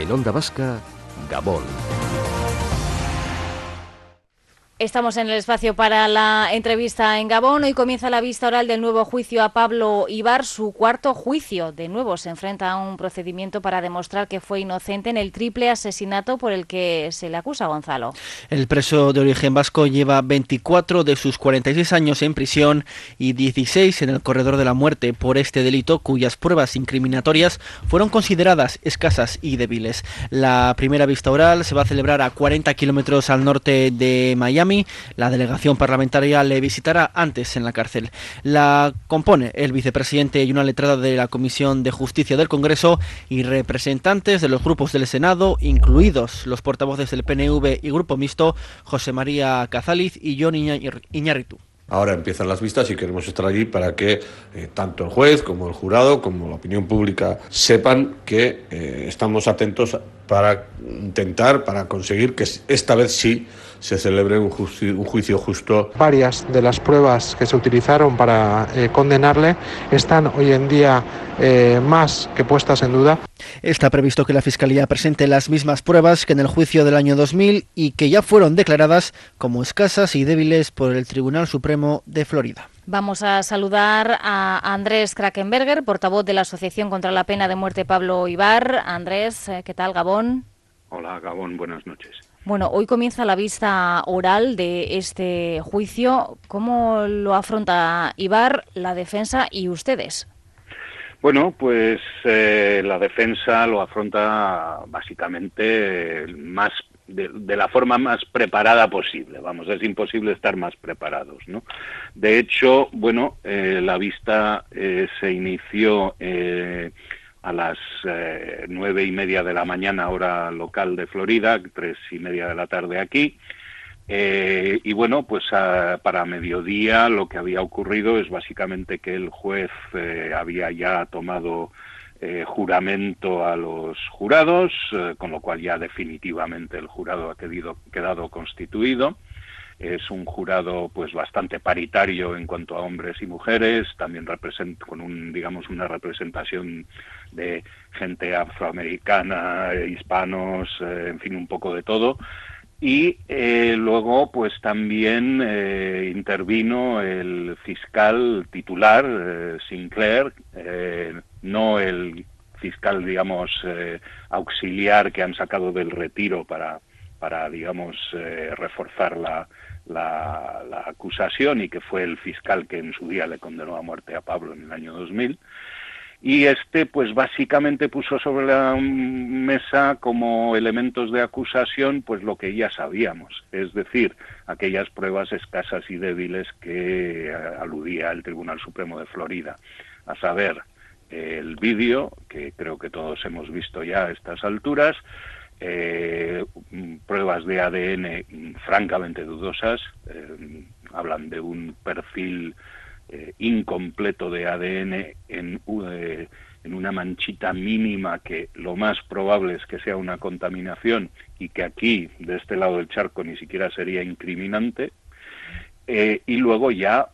En Onda Vasca, Gabón. Estamos en el espacio para la entrevista en Gabón. Hoy comienza la vista oral del nuevo juicio a Pablo Ibar, su cuarto juicio. De nuevo se enfrenta a un procedimiento para demostrar que fue inocente en el triple asesinato por el que se le acusa a Gonzalo. El preso de origen vasco lleva 24 de sus 46 años en prisión y 16 en el corredor de la muerte por este delito cuyas pruebas incriminatorias fueron consideradas escasas y débiles. La primera vista oral se va a celebrar a 40 kilómetros al norte de Miami la delegación parlamentaria le visitará antes en la cárcel. La compone el vicepresidente y una letrada de la Comisión de Justicia del Congreso y representantes de los grupos del Senado, incluidos los portavoces del PNV y Grupo Mixto, José María Cazaliz y John Iñárritu. Ahora empiezan las vistas y queremos estar allí para que eh, tanto el juez como el jurado como la opinión pública sepan que eh, estamos atentos para intentar, para conseguir que esta vez sí se celebre un, juicio justo. Varias de las pruebas que se utilizaron para eh, condenarle están hoy en día eh, más que puestas en duda. Está previsto que la Fiscalía presente las mismas pruebas que en el juicio del año 2000 y que ya fueron declaradas como escasas y débiles por el Tribunal Supremo de Florida. Vamos a saludar a Andrés Krakenberger, portavoz de la Asociación contra la Pena de Muerte Pablo Ibar. Andrés, eh, ¿qué tal, Gabón? Hola, Gabón, buenas noches. Bueno, hoy comienza la vista oral de este juicio. ¿Cómo lo afronta Ibar, la defensa y ustedes? Bueno, pues eh, la defensa lo afronta básicamente más de, la forma más preparada posible. Vamos, es imposible estar más preparados, ¿no? De hecho, bueno, eh, la vista eh, se inició a las eh, nueve y media de la mañana hora local de Florida, tres y media de la tarde aquí. Eh, y bueno, pues para mediodía lo que había ocurrido es básicamente que el juez eh, había ya tomado juramento a los jurados, con lo cual ya definitivamente el jurado ha quedado constituido es un jurado pues bastante paritario en cuanto a hombres y mujeres, también representa con un digamos una representación de gente afroamericana, hispanos, eh, en fin, un poco de todo. Y eh, luego, pues también eh, intervino el fiscal titular, Sinclair, no el fiscal, digamos, auxiliar que han sacado del retiro para, para digamos, reforzar la, la, acusación y que fue el fiscal que en su día le condenó a muerte a Pablo en el año 2000 y este pues básicamente puso sobre la mesa como elementos de acusación pues lo que ya sabíamos, es decir, aquellas pruebas escasas y débiles que eh, aludía el Tribunal Supremo de Florida, a saber, el vídeo, que creo que todos hemos visto ya a estas alturas, eh, pruebas de ADN francamente dudosas, eh, hablan de un perfil eh, incompleto de ADN en, una manchita mínima que lo más probable es que sea una contaminación y que aquí, de este lado del charco, ni siquiera sería incriminante. Y luego ya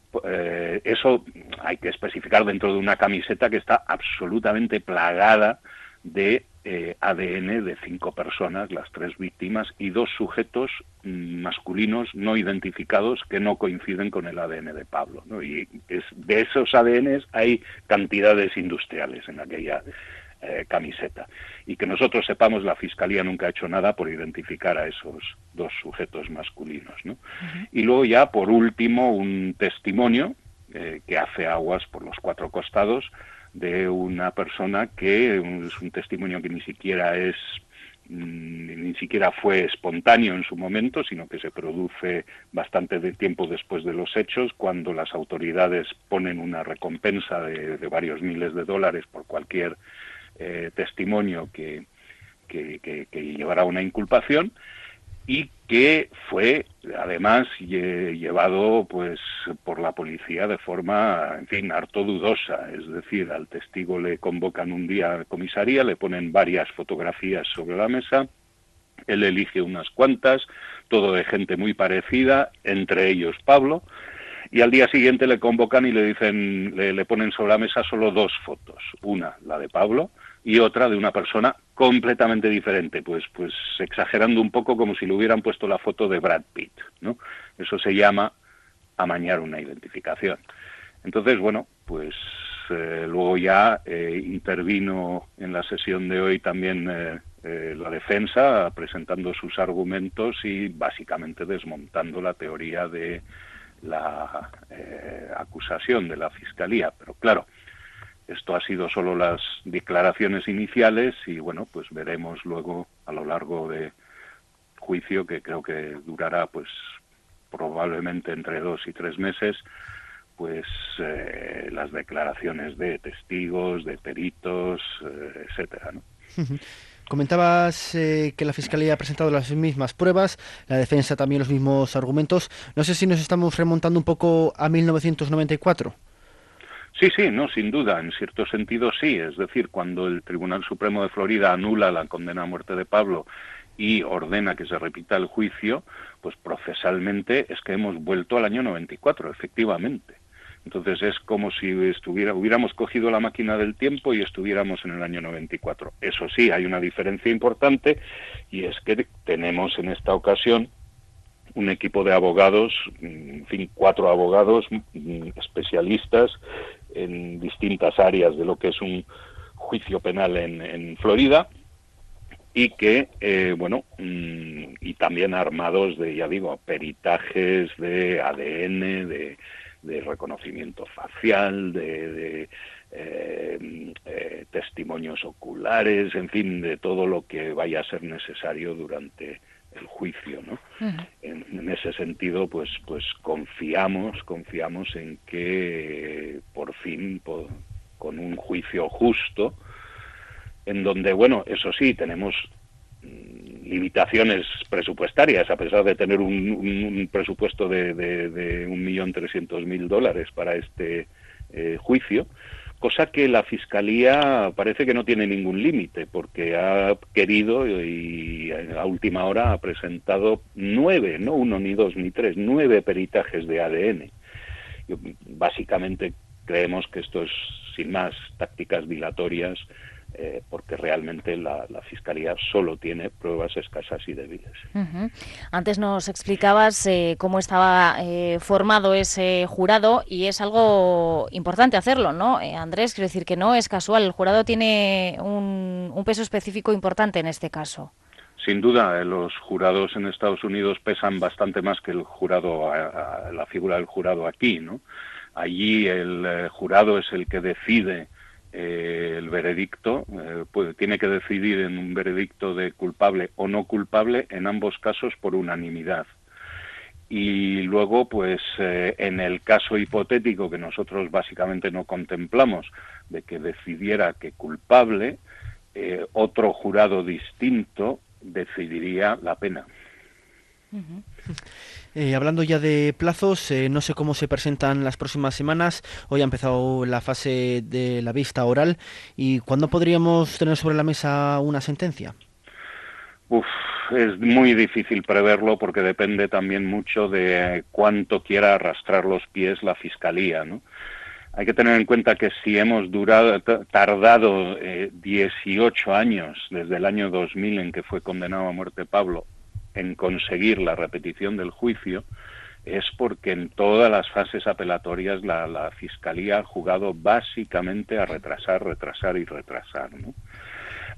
eso hay que especificar dentro de una camiseta que está absolutamente plagada de eh, ADN de cinco personas, las tres víctimas, y dos sujetos masculinos no identificados que no coinciden con el ADN de Pablo. Y es, de esos ADN hay cantidades industriales en aquella eh, camiseta. Y que nosotros sepamos, la Fiscalía nunca ha hecho nada por identificar a esos dos sujetos masculinos. Y luego ya, por último, un testimonio eh, que hace aguas por los cuatro costados de una persona que es un testimonio que ni siquiera es mm, ni siquiera fue espontáneo en su momento, sino que se produce bastante de tiempo después de los hechos, cuando las autoridades ponen una recompensa de, varios miles de dólares por cualquier eh, testimonio que, que, que, llevará una inculpación y que fue además llevado pues por la policía de forma en fin harto dudosa. Es decir al testigo le convocan un día a comisaría le ponen varias fotografías sobre la mesa él elige unas cuantas todo de gente muy parecida entre ellos Pablo y al día siguiente le convocan y le dicen le ponen sobre la mesa solo dos fotos. Una la de Pablo y otra de una persona completamente diferente, pues, pues exagerando un poco como si le hubieran puesto la foto de Brad Pitt, ¿no? Eso se llama amañar una identificación. Entonces, bueno, pues eh, luego ya eh, intervino en la sesión de hoy también eh, la defensa presentando sus argumentos y básicamente desmontando la teoría de la acusación de la fiscalía. Pero claro, esto ha sido solo las declaraciones iniciales y bueno, pues veremos luego a lo largo de juicio que creo que durará pues probablemente entre dos y tres meses pues eh, las declaraciones de testigos, de peritos, eh, etcétera, ¿no? Comentabas eh, que la Fiscalía ha presentado las mismas pruebas, la defensa también los mismos argumentos. No sé si nos estamos remontando un poco a 1994. Sí, sí, no, sin duda, en cierto sentido sí. Es decir, cuando el Tribunal Supremo de Florida anula la condena a muerte de Pablo y ordena que se repita el juicio, pues procesalmente es que hemos vuelto al año 94, efectivamente. Entonces es como si estuviera, hubiéramos cogido la máquina del tiempo y estuviéramos en el año 94. Eso sí, hay una diferencia importante y es que tenemos en esta ocasión un equipo de abogados, en fin, cuatro abogados mm, especialistas en distintas áreas de lo que es un juicio penal en, Florida y que, eh, bueno, mm, y también armados de, ya digo, peritajes de ADN, de, reconocimiento facial, de, eh, eh, testimonios oculares, en fin, de todo lo que vaya a ser necesario durante el juicio, ¿no? en, ese sentido, pues, pues confiamos, confiamos en que por fin, con un juicio justo, en donde, bueno, eso sí, tenemos mm, limitaciones presupuestarias, a pesar de tener un, presupuesto de, un millón trescientos mil dólares para este eh, juicio, cosa que la Fiscalía parece que no tiene ningún límite, porque ha querido y a última hora ha presentado nueve, no uno ni dos ni tres, nueve peritajes de ADN. Básicamente creemos que esto es, sin más, tácticas dilatorias eh, porque realmente la, Fiscalía solo tiene pruebas escasas y débiles. Antes nos explicabas eh, cómo estaba eh, formado ese jurado y es algo importante hacerlo, ¿no? Andrés, quiero decir que no es casual, el jurado tiene un, un peso específico importante en este caso. Sin duda, los jurados en Estados Unidos pesan bastante más que el jurado, la figura del jurado aquí, ¿no? Allí el jurado es el que decide eh, el veredicto, eh, tiene que decidir en un veredicto de culpable o no culpable en ambos casos por unanimidad. Y luego, pues eh, en el caso hipotético que nosotros básicamente no contemplamos de que decidiera que culpable, otro jurado distinto decidiría la pena. Eh, hablando ya de plazos, eh, no sé cómo se presentan las próximas semanas. Hoy ha empezado la fase de la vista oral. ¿Y cuándo podríamos tener sobre la mesa una sentencia? Uf, es muy difícil preverlo porque depende también mucho de cuánto quiera arrastrar los pies la fiscalía. Hay que tener en cuenta que si hemos durado, tardado 18 eh, años desde el año 2000 en que fue condenado a muerte Pablo en conseguir la repetición del juicio es porque en todas las fases apelatorias la, Fiscalía ha jugado básicamente a retrasar, retrasar y retrasar.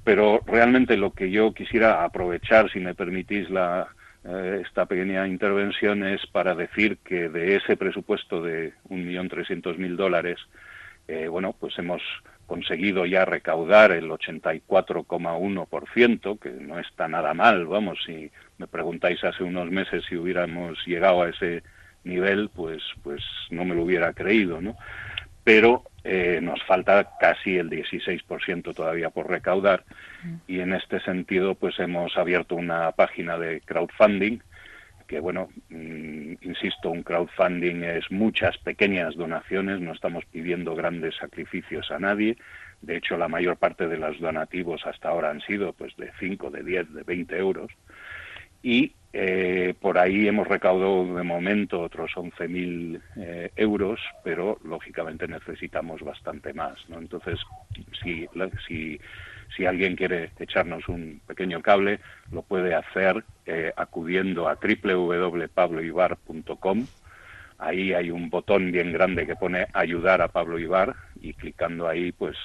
Pero realmente lo que yo quisiera aprovechar, si me permitís la, eh, esta pequeña intervención, es para decir que de ese presupuesto de 1.300.000 dólares, eh, bueno, pues hemos conseguido ya recaudar el 84,1%, que no está nada mal, vamos, si me preguntáis hace unos meses si hubiéramos llegado a ese nivel, pues, pues no me lo hubiera creído, ¿no? Pero eh, nos falta casi el 16% todavía por recaudar y en este sentido pues hemos abierto una página de crowdfunding que bueno, mm, insisto, un crowdfunding es muchas pequeñas donaciones, no estamos pidiendo grandes sacrificios a nadie. De hecho, la mayor parte de los donativos hasta ahora han sido pues de 5, de 10, de 20 euros. Y eh, por ahí hemos recaudado de momento otros 11.000 eh, euros, pero lógicamente necesitamos bastante más. ¿no? Entonces, si, si si alguien quiere echarnos un pequeño cable, lo puede hacer eh, acudiendo a www.pabloibar.com. Ahí hay un botón bien grande que pone ayudar a Pablo Ibar y clicando ahí pues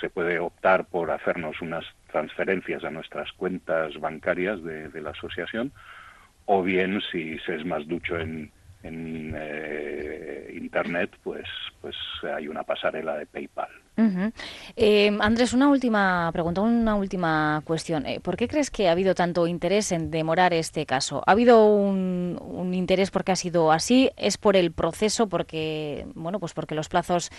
se puede optar por hacernos unas transferencias a nuestras cuentas bancarias de, la asociación o bien si se es más ducho en, eh, internet pues pues hay una pasarela de PayPal. Eh, Andrés, una última pregunta, una última cuestión. Eh, ¿Por qué crees que ha habido tanto interés en demorar este caso? ¿Ha habido un, interés porque ha sido así? ¿Es por el proceso? Porque, bueno, pues porque los plazos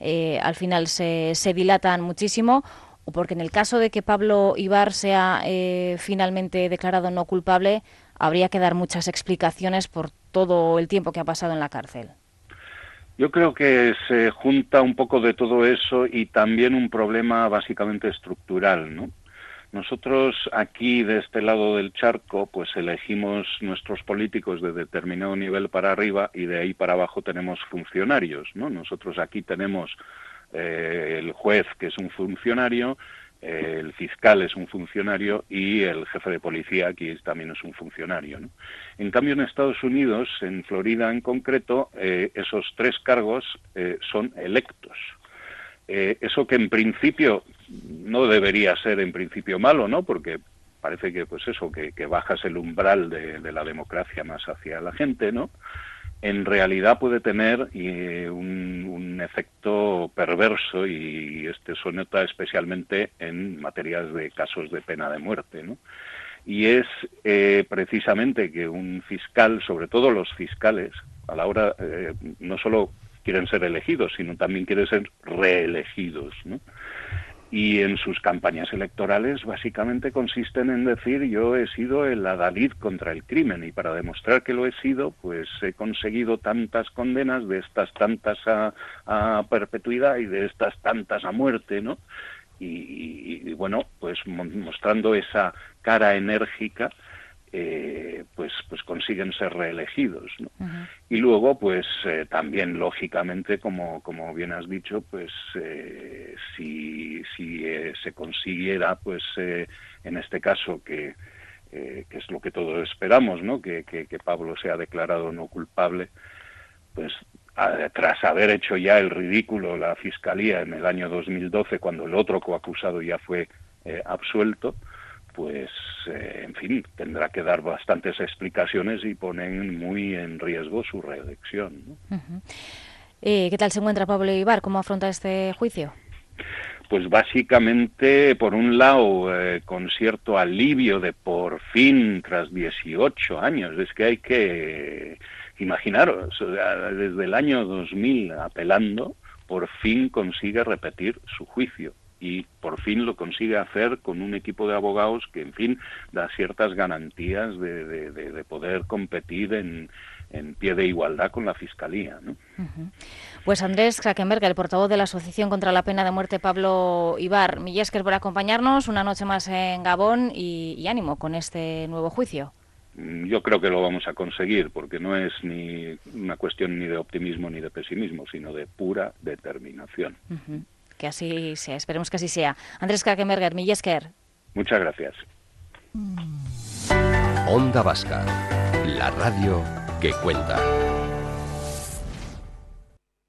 eh, al final se, se, dilatan muchísimo. ¿O porque en el caso de que Pablo Ibar sea finalmente declarado no culpable, habría que dar muchas explicaciones por todo el tiempo que ha pasado en la cárcel? Yo creo que se junta un poco de todo eso y también un problema básicamente estructural, ¿no? Nosotros aquí de este lado del charco, pues elegimos nuestros políticos de determinado nivel para arriba y de ahí para abajo tenemos funcionarios, ¿no? Nosotros aquí tenemos eh, el juez que es un funcionario, el fiscal es un funcionario y el jefe de policía aquí también es un funcionario. En cambio, en Estados Unidos, en Florida en concreto, eh, esos tres cargos eh, son electos. Eh, eso que en principio no debería ser en principio malo, ¿no? Porque parece que, pues eso, que, bajas el umbral de, de, la democracia más hacia la gente, ¿no? en realidad puede tener eh, efecto perverso y este se especialmente en materias de casos de pena de muerte, ¿no? Y es eh, precisamente que un fiscal, sobre todo los fiscales, a la hora eh, no solo quieren ser elegidos, sino también quieren ser reelegidos, ¿no? Y en sus campañas electorales básicamente consisten en decir yo he sido el adalid contra el crimen y para demostrar que lo he sido pues he conseguido tantas condenas de estas tantas a, perpetuidad y de estas tantas a muerte no y bueno pues mostrando esa cara enérgica eh, pues pues consiguen ser reelegidos y luego pues eh, también lógicamente como como bien has dicho pues eh, si si se consiguiera pues en este caso que que es lo que todos esperamos no que, que, Pablo sea declarado no culpable pues tras haber hecho ya el ridículo la fiscalía en el año 2012 cuando el otro coacusado ya fue absuelto pues, eh, en fin, tendrá que dar bastantes explicaciones y ponen muy en riesgo su reelección. Eh, ¿Qué tal se encuentra Pablo Ibar? ¿Cómo afronta este juicio? Pues básicamente, por un lado, eh, con cierto alivio de por fin, tras 18 años, es que hay que imaginaros, desde el año 2000 apelando, por fin consigue repetir su juicio y por fin lo consigue hacer con un equipo de abogados que, en fin, da ciertas garantías de, de, poder competir en, en, pie de igualdad con la Fiscalía. ¿no? Pues Andrés Krakenberg, el portavoz de la Asociación contra la Pena de Muerte, Pablo Ibar. Millesker por acompañarnos una noche más en Gabón y, ánimo con este nuevo juicio. Mm, yo creo que lo vamos a conseguir, porque no es ni una cuestión ni de optimismo ni de pesimismo, sino de pura determinación que así sea. Esperemos que así sea. Andrés Krakenberger, Millesker. Muchas gracias. Onda Vasca, la radio que cuenta.